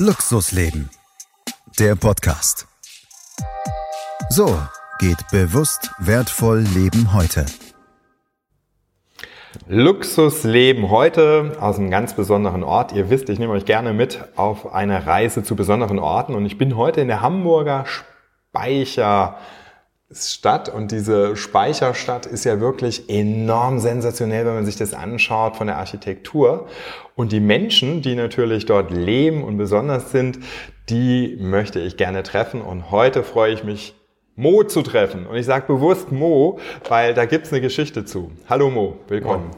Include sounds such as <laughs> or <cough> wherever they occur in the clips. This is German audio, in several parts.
Luxusleben. Der Podcast. So geht bewusst wertvoll Leben heute. Luxusleben heute aus einem ganz besonderen Ort. Ihr wisst, ich nehme euch gerne mit auf eine Reise zu besonderen Orten und ich bin heute in der Hamburger Speicher Stadt und diese Speicherstadt ist ja wirklich enorm sensationell, wenn man sich das anschaut von der Architektur. Und die Menschen, die natürlich dort leben und besonders sind, die möchte ich gerne treffen. Und heute freue ich mich, Mo zu treffen. Und ich sage bewusst Mo, weil da gibt's eine Geschichte zu. Hallo Mo, willkommen.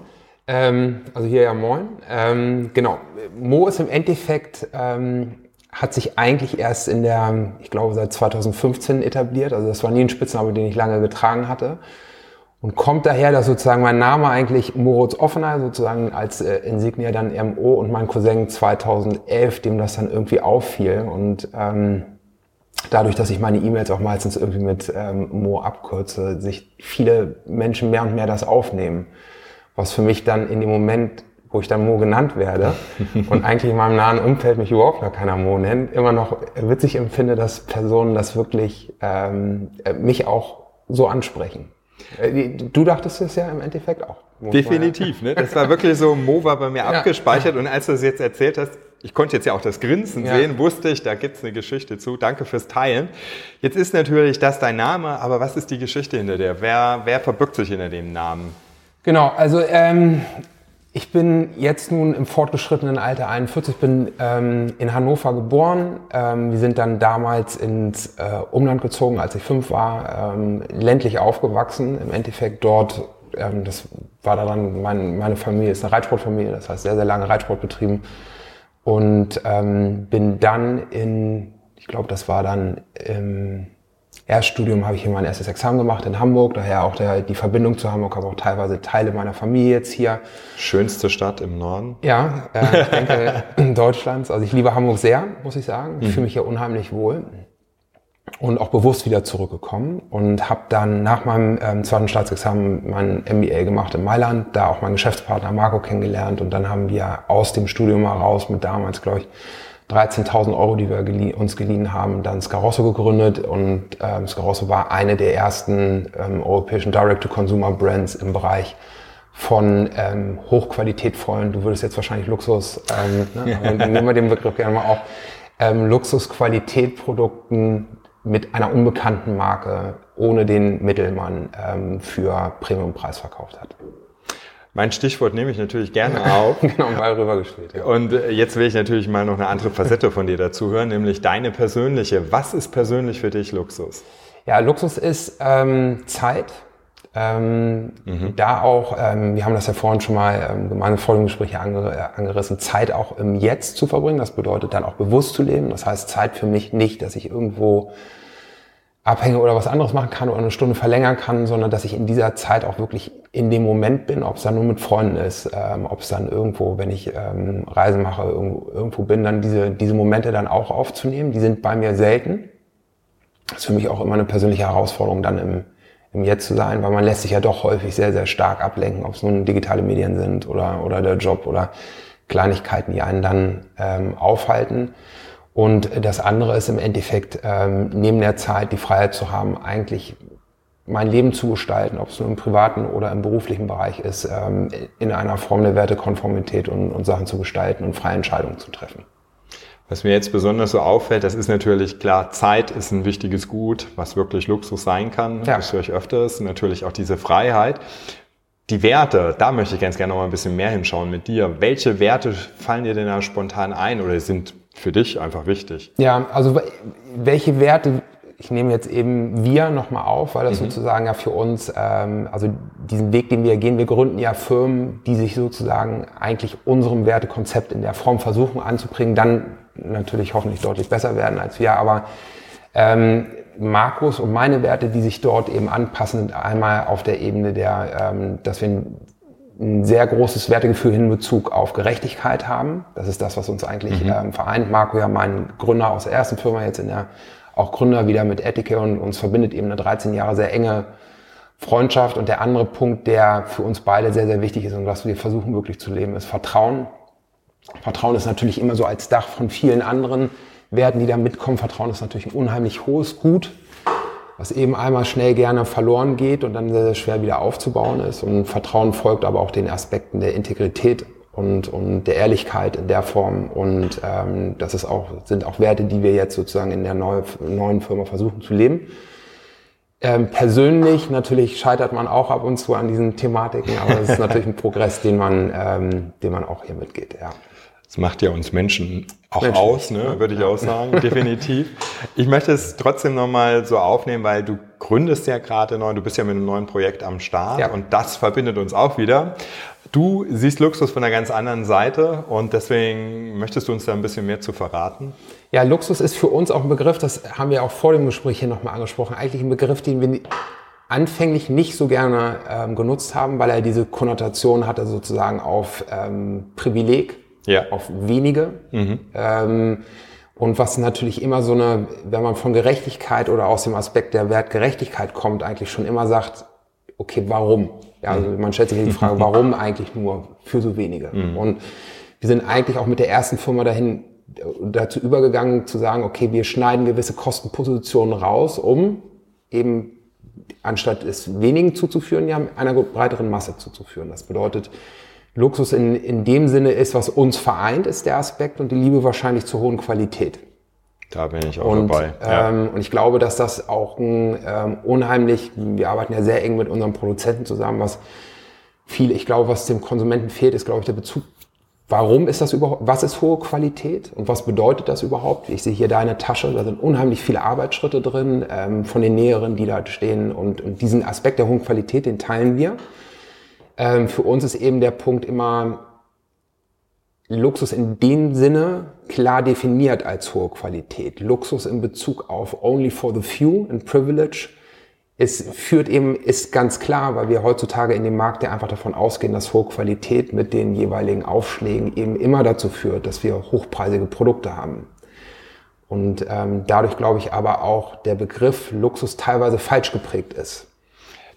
Ähm, also hier ja moin. Ähm, genau, Mo ist im Endeffekt ähm, hat sich eigentlich erst in der, ich glaube, seit 2015 etabliert. Also das war nie ein Spitzname, den ich lange getragen hatte. Und kommt daher, dass sozusagen mein Name eigentlich Moritz Offener, sozusagen als äh, Insignia dann MO und mein Cousin 2011, dem das dann irgendwie auffiel. Und ähm, dadurch, dass ich meine E-Mails auch meistens irgendwie mit ähm, Mo abkürze, sich viele Menschen mehr und mehr das aufnehmen. Was für mich dann in dem Moment wo ich dann Mo genannt werde <laughs> und eigentlich in meinem nahen Umfeld mich überhaupt gar keiner Mo nennt, immer noch witzig empfinde, dass Personen das wirklich ähm, äh, mich auch so ansprechen. Äh, du dachtest es ja im Endeffekt auch. Definitiv, ne? Das war wirklich so, Mo war bei mir <laughs> ja. abgespeichert und als du es jetzt erzählt hast, ich konnte jetzt ja auch das Grinsen ja. sehen, wusste ich, da gibt's eine Geschichte zu. Danke fürs Teilen. Jetzt ist natürlich das dein Name, aber was ist die Geschichte hinter dir? Wer, wer verbirgt sich hinter dem Namen? Genau, also ähm, ich bin jetzt nun im fortgeschrittenen Alter 41, bin ähm, in Hannover geboren. Ähm, wir sind dann damals ins äh, Umland gezogen, als ich fünf war, ähm, ländlich aufgewachsen. Im Endeffekt dort, ähm, das war dann, mein, meine Familie ist eine Reitsportfamilie, das heißt sehr, sehr lange Reitsport betrieben. Und ähm, bin dann in, ich glaube, das war dann im Erststudium habe ich hier mein erstes Examen gemacht in Hamburg, daher auch der, die Verbindung zu Hamburg, habe auch teilweise Teile meiner Familie jetzt hier. Schönste Stadt im Norden? Ja, äh, ich denke <laughs> Deutschlands. Also ich liebe Hamburg sehr, muss ich sagen. Ich mhm. fühle mich hier unheimlich wohl und auch bewusst wieder zurückgekommen und habe dann nach meinem ähm, zweiten Staatsexamen mein MBA gemacht in Mailand, da auch meinen Geschäftspartner Marco kennengelernt und dann haben wir aus dem Studium heraus mit damals, glaube ich, 13.000 Euro, die wir geliehen, uns geliehen haben, dann Scarosso gegründet und ähm, Scarosso war eine der ersten ähm, europäischen Direct-to-Consumer-Brands im Bereich von ähm, hochqualitätvollen, du würdest jetzt wahrscheinlich Luxus, ähm, ne, <laughs> ja. nehmen wir den Begriff gerne mal auf, ähm, Luxusqualitätprodukten mit einer unbekannten Marke ohne den Mittelmann ähm, für Premiumpreis verkauft hat. Mein Stichwort nehme ich natürlich gerne auf. <laughs> genau, Ball rübergespielt. Ja. Und äh, jetzt will ich natürlich mal noch eine andere Facette von dir dazu hören, nämlich deine persönliche. Was ist persönlich für dich Luxus? Ja, Luxus ist ähm, Zeit. Ähm, mhm. Da auch, ähm, wir haben das ja vorhin schon mal ähm, gemeinsam vor dem Gespräch ange angerissen, Zeit auch im Jetzt zu verbringen. Das bedeutet dann auch bewusst zu leben. Das heißt, Zeit für mich nicht, dass ich irgendwo abhänge oder was anderes machen kann oder eine Stunde verlängern kann, sondern dass ich in dieser Zeit auch wirklich in dem Moment bin, ob es dann nur mit Freunden ist, ähm, ob es dann irgendwo, wenn ich ähm, Reisen mache, irgendwo, irgendwo bin, dann diese, diese Momente dann auch aufzunehmen. Die sind bei mir selten. Das ist für mich auch immer eine persönliche Herausforderung, dann im, im Jetzt zu sein, weil man lässt sich ja doch häufig sehr, sehr stark ablenken, ob es nun digitale Medien sind oder, oder der Job oder Kleinigkeiten, die einen dann ähm, aufhalten. Und das andere ist im Endeffekt, ähm, neben der Zeit die Freiheit zu haben, eigentlich mein Leben zu gestalten, ob es nur im privaten oder im beruflichen Bereich ist, ähm, in einer Form der Wertekonformität und, und Sachen zu gestalten und freie Entscheidungen zu treffen. Was mir jetzt besonders so auffällt, das ist natürlich klar, Zeit ist ein wichtiges Gut, was wirklich Luxus sein kann. Ja. Das höre ich öfters. Natürlich auch diese Freiheit. Die Werte, da möchte ich ganz gerne noch mal ein bisschen mehr hinschauen mit dir. Welche Werte fallen dir denn da spontan ein oder sind für dich einfach wichtig? Ja, also welche Werte, ich nehme jetzt eben wir nochmal auf, weil das mhm. sozusagen ja für uns, ähm, also diesen Weg, den wir gehen, wir gründen ja Firmen, die sich sozusagen eigentlich unserem Wertekonzept in der Form versuchen anzubringen, dann natürlich hoffentlich deutlich besser werden als wir, aber ähm, Markus und meine Werte, die sich dort eben anpassen, einmal auf der Ebene der, ähm, dass wir ein sehr großes Wertegefühl in Bezug auf Gerechtigkeit haben. Das ist das, was uns eigentlich mhm. ähm, vereint. Marco ja mein Gründer aus der ersten Firma, jetzt in der auch Gründer wieder mit Ethica und uns verbindet eben eine 13 Jahre sehr enge Freundschaft. Und der andere Punkt, der für uns beide sehr, sehr wichtig ist und was wir versuchen wirklich zu leben, ist Vertrauen. Vertrauen ist natürlich immer so als Dach von vielen anderen Werten, die da mitkommen. Vertrauen ist natürlich ein unheimlich hohes Gut, was eben einmal schnell gerne verloren geht und dann sehr, sehr schwer wieder aufzubauen ist. Und Vertrauen folgt aber auch den Aspekten der Integrität und, und der Ehrlichkeit in der Form. Und ähm, das ist auch, sind auch Werte, die wir jetzt sozusagen in der neue, neuen Firma versuchen zu leben. Ähm, persönlich natürlich scheitert man auch ab und zu an diesen Thematiken, aber es ist natürlich ein Progress, den man, ähm, den man auch hier mitgeht. Ja. Das macht ja uns Menschen auch Mensch, aus, ne, würde ich auch sagen, <laughs> definitiv. Ich möchte es trotzdem nochmal so aufnehmen, weil du gründest ja gerade neu, du bist ja mit einem neuen Projekt am Start ja. und das verbindet uns auch wieder. Du siehst Luxus von einer ganz anderen Seite und deswegen möchtest du uns da ein bisschen mehr zu verraten? Ja, Luxus ist für uns auch ein Begriff, das haben wir auch vor dem Gespräch hier nochmal angesprochen, eigentlich ein Begriff, den wir anfänglich nicht so gerne ähm, genutzt haben, weil er diese Konnotation hatte sozusagen auf ähm, Privileg ja. auf wenige. Mhm. Ähm, und was natürlich immer so eine, wenn man von Gerechtigkeit oder aus dem Aspekt der Wertgerechtigkeit kommt, eigentlich schon immer sagt, okay, warum? Ja, also mhm. man stellt sich die Frage, <laughs> warum eigentlich nur für so wenige? Mhm. Und wir sind eigentlich auch mit der ersten Firma dahin dazu übergegangen zu sagen, okay, wir schneiden gewisse Kostenpositionen raus, um eben anstatt es wenigen zuzuführen, ja einer breiteren Masse zuzuführen. Das bedeutet, Luxus in, in dem Sinne ist, was uns vereint, ist der Aspekt und die Liebe wahrscheinlich zur hohen Qualität. Da bin ich auch und, dabei. Ja. Ähm, und ich glaube, dass das auch ein ähm, unheimlich, wir arbeiten ja sehr eng mit unseren Produzenten zusammen, was viel, ich glaube, was dem Konsumenten fehlt, ist, glaube ich, der Bezug. Warum ist das überhaupt, was ist hohe Qualität und was bedeutet das überhaupt? Ich sehe hier deine Tasche, da sind unheimlich viele Arbeitsschritte drin, ähm, von den Näheren, die da stehen und, und diesen Aspekt der hohen Qualität, den teilen wir. Ähm, für uns ist eben der Punkt immer Luxus in dem Sinne klar definiert als hohe Qualität. Luxus in Bezug auf only for the few and privilege es führt eben, ist ganz klar, weil wir heutzutage in dem Markt ja einfach davon ausgehen, dass hohe Qualität mit den jeweiligen Aufschlägen eben immer dazu führt, dass wir hochpreisige Produkte haben. Und ähm, dadurch glaube ich aber auch der Begriff Luxus teilweise falsch geprägt ist.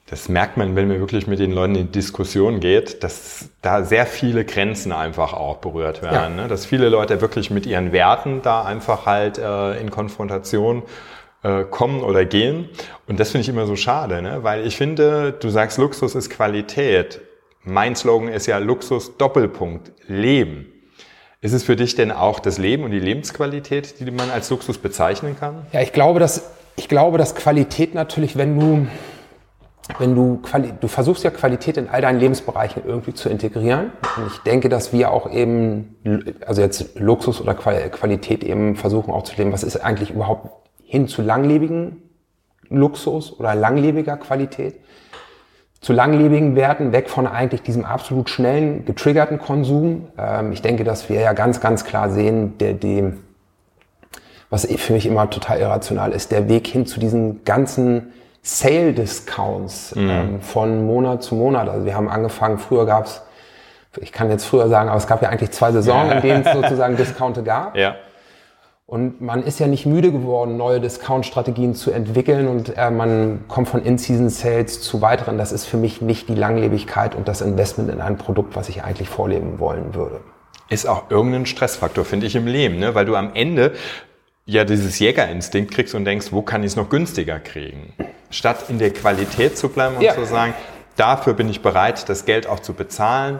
Das merkt man, wenn man wirklich mit den Leuten in Diskussion geht, dass da sehr viele Grenzen einfach auch berührt werden. Ja. Ne? Dass viele Leute wirklich mit ihren Werten da einfach halt äh, in Konfrontation äh, kommen oder gehen. Und das finde ich immer so schade, ne? weil ich finde, du sagst, Luxus ist Qualität. Mein Slogan ist ja Luxus Doppelpunkt Leben. Ist es für dich denn auch das Leben und die Lebensqualität, die man als Luxus bezeichnen kann? Ja, ich glaube, dass, ich glaube, dass Qualität natürlich, wenn du wenn du, du versuchst ja Qualität in all deinen Lebensbereichen irgendwie zu integrieren. Und ich denke, dass wir auch eben, also jetzt Luxus oder Qualität eben versuchen auch zu leben. Was ist eigentlich überhaupt hin zu langlebigen Luxus oder langlebiger Qualität? Zu langlebigen Werten, weg von eigentlich diesem absolut schnellen, getriggerten Konsum. Ähm, ich denke, dass wir ja ganz, ganz klar sehen, der, dem, was für mich immer total irrational ist, der Weg hin zu diesen ganzen Sale-Discounts mhm. ähm, von Monat zu Monat. Also wir haben angefangen, früher gab es, ich kann jetzt früher sagen, aber es gab ja eigentlich zwei Saisonen, in denen es sozusagen Discounte gab. Ja. Und man ist ja nicht müde geworden, neue Discount-Strategien zu entwickeln und äh, man kommt von In-Season-Sales zu weiteren. Das ist für mich nicht die Langlebigkeit und das Investment in ein Produkt, was ich eigentlich vorleben wollen würde. Ist auch irgendein Stressfaktor, finde ich, im Leben, ne? weil du am Ende ja dieses Jägerinstinkt kriegst und denkst, wo kann ich es noch günstiger kriegen? Statt in der Qualität zu bleiben und ja. zu sagen, dafür bin ich bereit, das Geld auch zu bezahlen.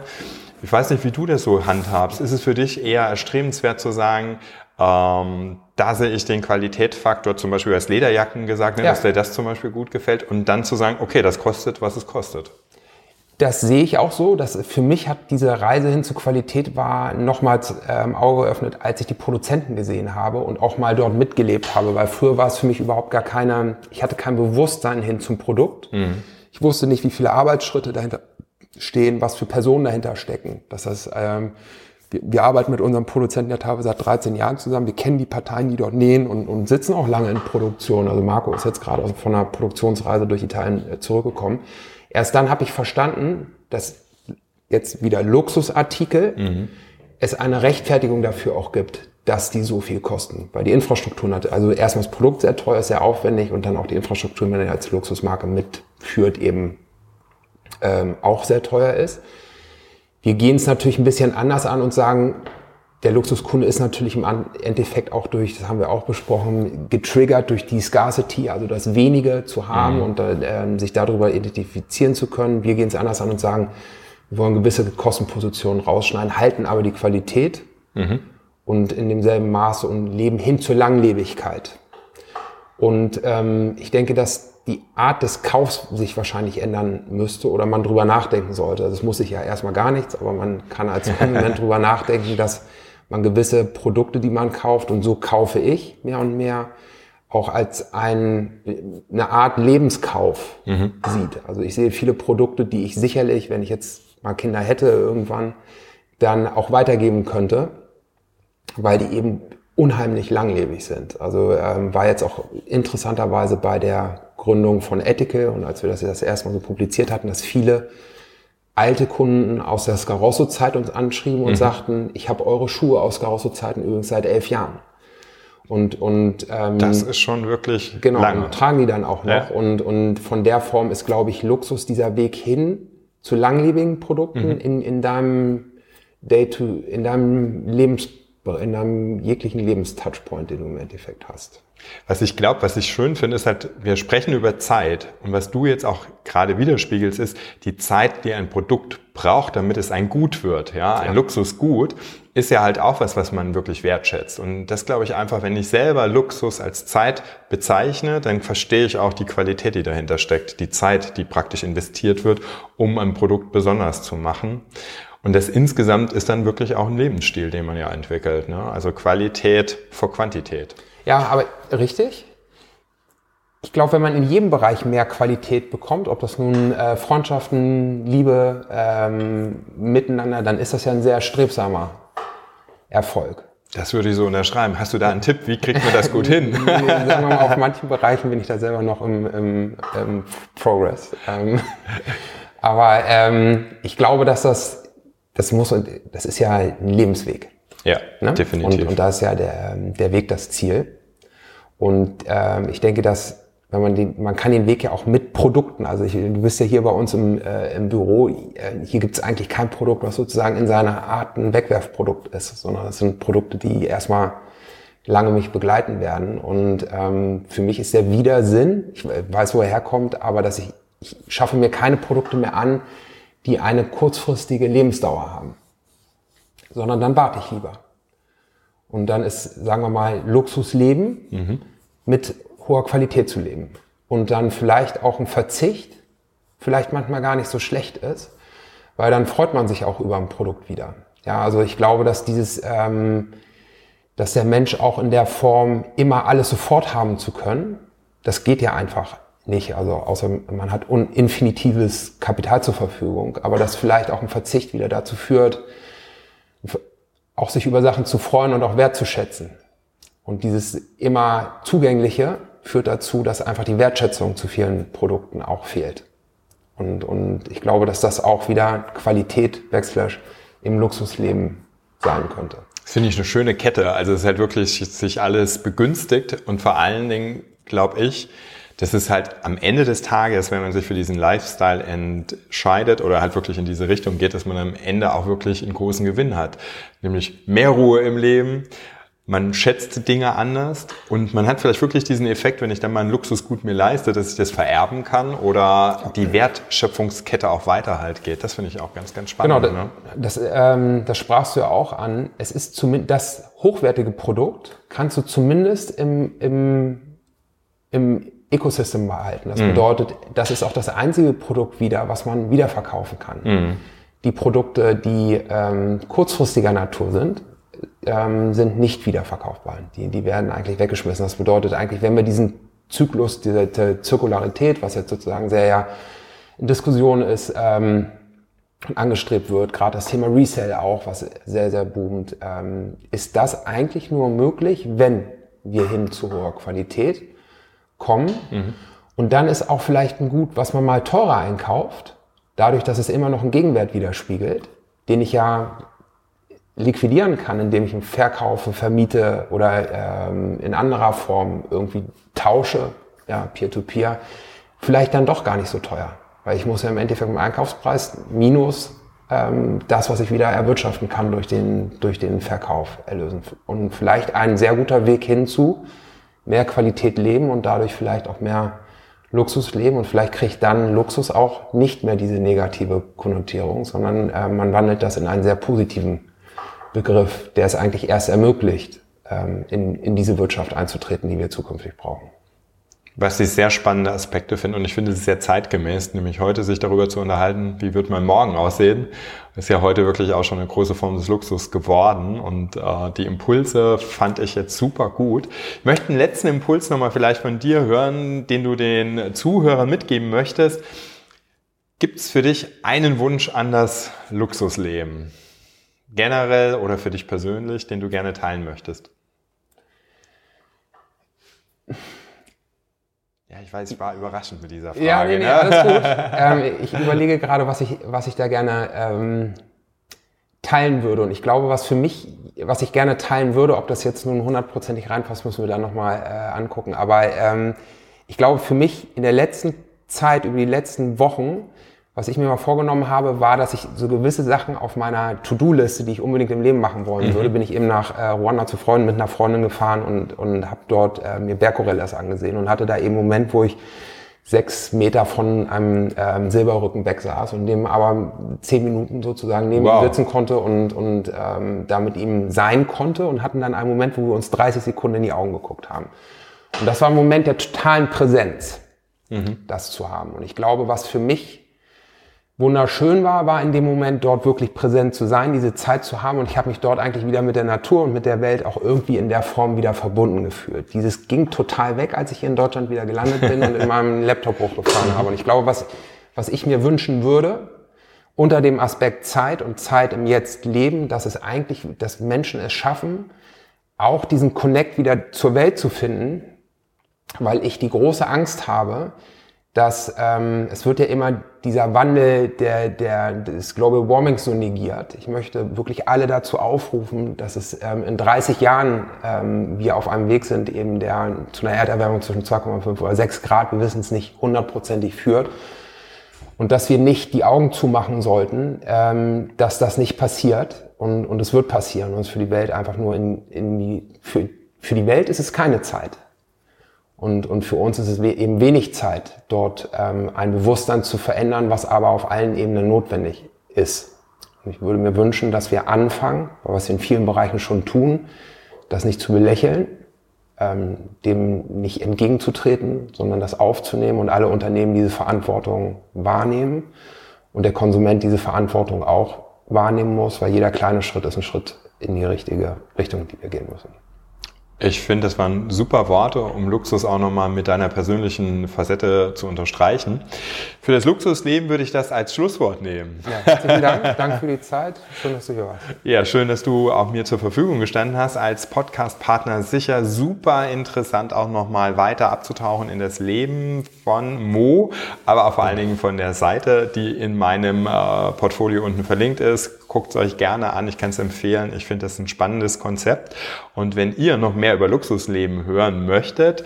Ich weiß nicht, wie du das so handhabst. Ist es für dich eher erstrebenswert zu sagen, ähm, da sehe ich den Qualitätsfaktor, zum Beispiel als Lederjacken gesagt, ne, ja. dass dir das zum Beispiel gut gefällt und dann zu sagen, okay, das kostet, was es kostet. Das sehe ich auch so. Dass für mich hat diese Reise hin zur Qualität war nochmals ähm, Auge geöffnet, als ich die Produzenten gesehen habe und auch mal dort mitgelebt habe, weil früher war es für mich überhaupt gar keine, ich hatte kein Bewusstsein hin zum Produkt. Mhm. Ich wusste nicht, wie viele Arbeitsschritte dahinter stehen, was für Personen dahinter stecken. Das heißt, ähm, wir, wir arbeiten mit unserem Produzenten ja teilweise seit 13 Jahren zusammen. Wir kennen die Parteien, die dort nähen und, und sitzen auch lange in Produktion. Also Marco ist jetzt gerade von einer Produktionsreise durch Italien äh, zurückgekommen. Erst dann habe ich verstanden, dass jetzt wieder Luxusartikel mhm. es eine Rechtfertigung dafür auch gibt, dass die so viel kosten. Weil die Infrastruktur hat, also erstmal das Produkt sehr teuer, sehr aufwendig und dann auch die Infrastruktur, wenn er als Luxusmarke mitführt, eben ähm, auch sehr teuer ist. Wir gehen es natürlich ein bisschen anders an und sagen, der Luxuskunde ist natürlich im Endeffekt auch durch, das haben wir auch besprochen, getriggert durch die Scarcity, also das Wenige zu haben mhm. und äh, sich darüber identifizieren zu können. Wir gehen es anders an und sagen, wir wollen gewisse Kostenpositionen rausschneiden, halten aber die Qualität mhm. und in demselben Maße und leben hin zur Langlebigkeit. Und ähm, ich denke, dass die Art des Kaufs sich wahrscheinlich ändern müsste oder man drüber nachdenken sollte. Also es muss sich ja erstmal gar nichts, aber man kann als <laughs> Konsument drüber nachdenken, dass man gewisse Produkte, die man kauft, und so kaufe ich mehr und mehr, auch als ein, eine Art Lebenskauf mhm. sieht. Also ich sehe viele Produkte, die ich sicherlich, wenn ich jetzt mal Kinder hätte irgendwann, dann auch weitergeben könnte, weil die eben unheimlich langlebig sind. Also ähm, war jetzt auch interessanterweise bei der Gründung von Ethical und als wir das das erste Mal so publiziert hatten, dass viele alte Kunden aus der Scarosso-Zeit uns anschrieben und mhm. sagten, ich habe eure Schuhe aus Scarosso-Zeiten übrigens seit elf Jahren. Und, und ähm, das ist schon wirklich genau, lange. Tragen die dann auch noch. Ja. Und, und von der Form ist, glaube ich, Luxus dieser Weg hin zu langlebigen Produkten mhm. in, in deinem Day to, in deinem Lebens, in deinem jeglichen Lebenstouchpoint, den du im Endeffekt hast. Was ich glaube, was ich schön finde, ist halt, wir sprechen über Zeit. Und was du jetzt auch gerade widerspiegelst, ist die Zeit, die ein Produkt braucht, damit es ein Gut wird. Ja, ein ja. Luxusgut ist ja halt auch was, was man wirklich wertschätzt. Und das glaube ich einfach, wenn ich selber Luxus als Zeit bezeichne, dann verstehe ich auch die Qualität, die dahinter steckt. Die Zeit, die praktisch investiert wird, um ein Produkt besonders zu machen. Und das insgesamt ist dann wirklich auch ein Lebensstil, den man ja entwickelt. Ne? Also Qualität vor Quantität. Ja, aber richtig. Ich glaube, wenn man in jedem Bereich mehr Qualität bekommt, ob das nun äh, Freundschaften, Liebe, ähm, Miteinander, dann ist das ja ein sehr strebsamer Erfolg. Das würde ich so unterschreiben. Hast du da einen Tipp? Wie kriegt man das gut hin? <laughs> Sagen wir mal, auf manchen Bereichen bin ich da selber noch im, im, im Progress. Ähm, <laughs> aber ähm, ich glaube, dass das, das muss, das ist ja ein Lebensweg. Ja, ne? definitiv. Und, und da ist ja der, der Weg das Ziel. Und ähm, ich denke, dass wenn man den, man kann den Weg ja auch mit Produkten, also ich, du bist ja hier bei uns im, äh, im Büro, äh, hier gibt es eigentlich kein Produkt, was sozusagen in seiner Art ein Wegwerfprodukt ist, sondern es sind Produkte, die erstmal lange mich begleiten werden. Und ähm, für mich ist der Widersinn, ich weiß, wo er herkommt, aber dass ich, ich schaffe mir keine Produkte mehr an, die eine kurzfristige Lebensdauer haben sondern dann warte ich lieber. Und dann ist, sagen wir mal, Luxusleben mhm. mit hoher Qualität zu leben. Und dann vielleicht auch ein Verzicht, vielleicht manchmal gar nicht so schlecht ist, weil dann freut man sich auch über ein Produkt wieder. Ja, also ich glaube, dass dieses, ähm, dass der Mensch auch in der Form immer alles sofort haben zu können, das geht ja einfach nicht. Also außer man hat infinitives Kapital zur Verfügung, aber dass vielleicht auch ein Verzicht wieder dazu führt, auch sich über Sachen zu freuen und auch wertzuschätzen. Und dieses immer Zugängliche führt dazu, dass einfach die Wertschätzung zu vielen Produkten auch fehlt. Und, und ich glaube, dass das auch wieder Qualität, Backslash, im Luxusleben sein könnte. Das finde ich eine schöne Kette. Also es ist halt wirklich sich alles begünstigt und vor allen Dingen, glaube ich, das ist halt am Ende des Tages, wenn man sich für diesen Lifestyle entscheidet oder halt wirklich in diese Richtung geht, dass man am Ende auch wirklich einen großen Gewinn hat. Nämlich mehr Ruhe im Leben, man schätzt Dinge anders und man hat vielleicht wirklich diesen Effekt, wenn ich dann mal ein Luxusgut mir leiste, dass ich das vererben kann oder die Wertschöpfungskette auch weiter halt geht. Das finde ich auch ganz, ganz spannend. Genau, ne? das, ähm, das sprachst du ja auch an. Es ist zumindest das hochwertige Produkt, kannst du zumindest im, im, im Ecosystem behalten. Das mhm. bedeutet, das ist auch das einzige Produkt wieder, was man wiederverkaufen kann. Mhm. Die Produkte, die ähm, kurzfristiger Natur sind, ähm, sind nicht wiederverkaufbar. Die, die werden eigentlich weggeschmissen. Das bedeutet eigentlich, wenn wir diesen Zyklus, diese, diese Zirkularität, was jetzt sozusagen sehr ja in Diskussion ist, ähm, angestrebt wird, gerade das Thema Resell auch, was sehr, sehr boomt, ähm, ist das eigentlich nur möglich, wenn wir hin zu hoher Qualität kommen. Mhm. Und dann ist auch vielleicht ein Gut, was man mal teurer einkauft, dadurch, dass es immer noch einen Gegenwert widerspiegelt, den ich ja liquidieren kann, indem ich ihn verkaufe, vermiete oder ähm, in anderer Form irgendwie tausche, ja, Peer-to-Peer, -peer, vielleicht dann doch gar nicht so teuer. Weil ich muss ja im Endeffekt im Einkaufspreis minus ähm, das, was ich wieder erwirtschaften kann durch den, durch den Verkauf erlösen. Und vielleicht ein sehr guter Weg hinzu, mehr Qualität leben und dadurch vielleicht auch mehr Luxus leben und vielleicht kriegt dann Luxus auch nicht mehr diese negative Konnotierung, sondern äh, man wandelt das in einen sehr positiven Begriff, der es eigentlich erst ermöglicht, ähm, in, in diese Wirtschaft einzutreten, die wir zukünftig brauchen. Was ich sehr spannende Aspekte finde und ich finde es sehr zeitgemäß, nämlich heute sich darüber zu unterhalten, wie wird mein Morgen aussehen, ist ja heute wirklich auch schon eine große Form des Luxus geworden und äh, die Impulse fand ich jetzt super gut. Ich möchte einen letzten Impuls nochmal vielleicht von dir hören, den du den Zuhörern mitgeben möchtest. Gibt es für dich einen Wunsch an das Luxusleben? Generell oder für dich persönlich, den du gerne teilen möchtest? Ja, ich weiß, ich war überraschend mit dieser Frage. Ja, nee, nee, ne? alles gut. <laughs> ähm, ich überlege gerade, was ich, was ich da gerne ähm, teilen würde. Und ich glaube, was für mich, was ich gerne teilen würde, ob das jetzt nun hundertprozentig reinpasst, müssen wir dann nochmal äh, angucken. Aber ähm, ich glaube, für mich in der letzten Zeit, über die letzten Wochen, was ich mir mal vorgenommen habe, war, dass ich so gewisse Sachen auf meiner To-Do-Liste, die ich unbedingt im Leben machen wollen mhm. würde, bin ich eben nach äh, Ruanda zu Freunden mit einer Freundin gefahren und, und habe dort äh, mir Berggorillas angesehen und hatte da eben einen Moment, wo ich sechs Meter von einem ähm, Silberrücken weg saß und dem aber zehn Minuten sozusagen neben wow. ihm sitzen konnte und, und ähm, da mit ihm sein konnte und hatten dann einen Moment, wo wir uns 30 Sekunden in die Augen geguckt haben. Und das war ein Moment der totalen Präsenz, mhm. das zu haben. Und ich glaube, was für mich wunderschön war, war in dem Moment dort wirklich präsent zu sein, diese Zeit zu haben. Und ich habe mich dort eigentlich wieder mit der Natur und mit der Welt auch irgendwie in der Form wieder verbunden gefühlt. Dieses ging total weg, als ich hier in Deutschland wieder gelandet bin und in <laughs> meinem Laptop hochgefahren habe. Und ich glaube, was, was ich mir wünschen würde, unter dem Aspekt Zeit und Zeit im Jetzt leben, dass es eigentlich, dass Menschen es schaffen, auch diesen Connect wieder zur Welt zu finden, weil ich die große Angst habe, dass ähm, es wird ja immer dieser Wandel der, der, des Global Warming so negiert. Ich möchte wirklich alle dazu aufrufen, dass es ähm, in 30 Jahren ähm, wir auf einem Weg sind, eben der zu einer Erderwärmung zwischen 2,5 oder 6 Grad, wir wissen es nicht hundertprozentig führt. Und dass wir nicht die Augen zumachen sollten, ähm, dass das nicht passiert. Und, und es wird passieren. Und es für die Welt einfach nur in, in die, für, für die Welt ist es keine Zeit. Und, und für uns ist es eben wenig Zeit, dort ähm, ein Bewusstsein zu verändern, was aber auf allen Ebenen notwendig ist. Und ich würde mir wünschen, dass wir anfangen, was wir in vielen Bereichen schon tun, das nicht zu belächeln, ähm, dem nicht entgegenzutreten, sondern das aufzunehmen und alle Unternehmen diese Verantwortung wahrnehmen und der Konsument diese Verantwortung auch wahrnehmen muss, weil jeder kleine Schritt ist ein Schritt in die richtige Richtung, die wir gehen müssen. Ich finde, das waren super Worte, um Luxus auch nochmal mit deiner persönlichen Facette zu unterstreichen. Für das Luxusleben würde ich das als Schlusswort nehmen. Ja, herzlichen Dank. Danke für die Zeit. Schön, dass du hier warst. Ja, schön, dass du auch mir zur Verfügung gestanden hast als Podcast-Partner. Sicher super interessant, auch nochmal weiter abzutauchen in das Leben von Mo, aber auch vor allen Dingen von der Seite, die in meinem äh, Portfolio unten verlinkt ist Guckt es euch gerne an, ich kann es empfehlen. Ich finde das ein spannendes Konzept. Und wenn ihr noch mehr über Luxusleben hören möchtet,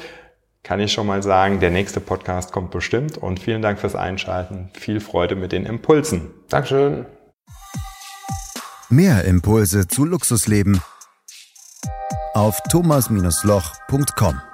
kann ich schon mal sagen, der nächste Podcast kommt bestimmt. Und vielen Dank fürs Einschalten. Viel Freude mit den Impulsen. Dankeschön. Mehr Impulse zu Luxusleben auf thomas-loch.com.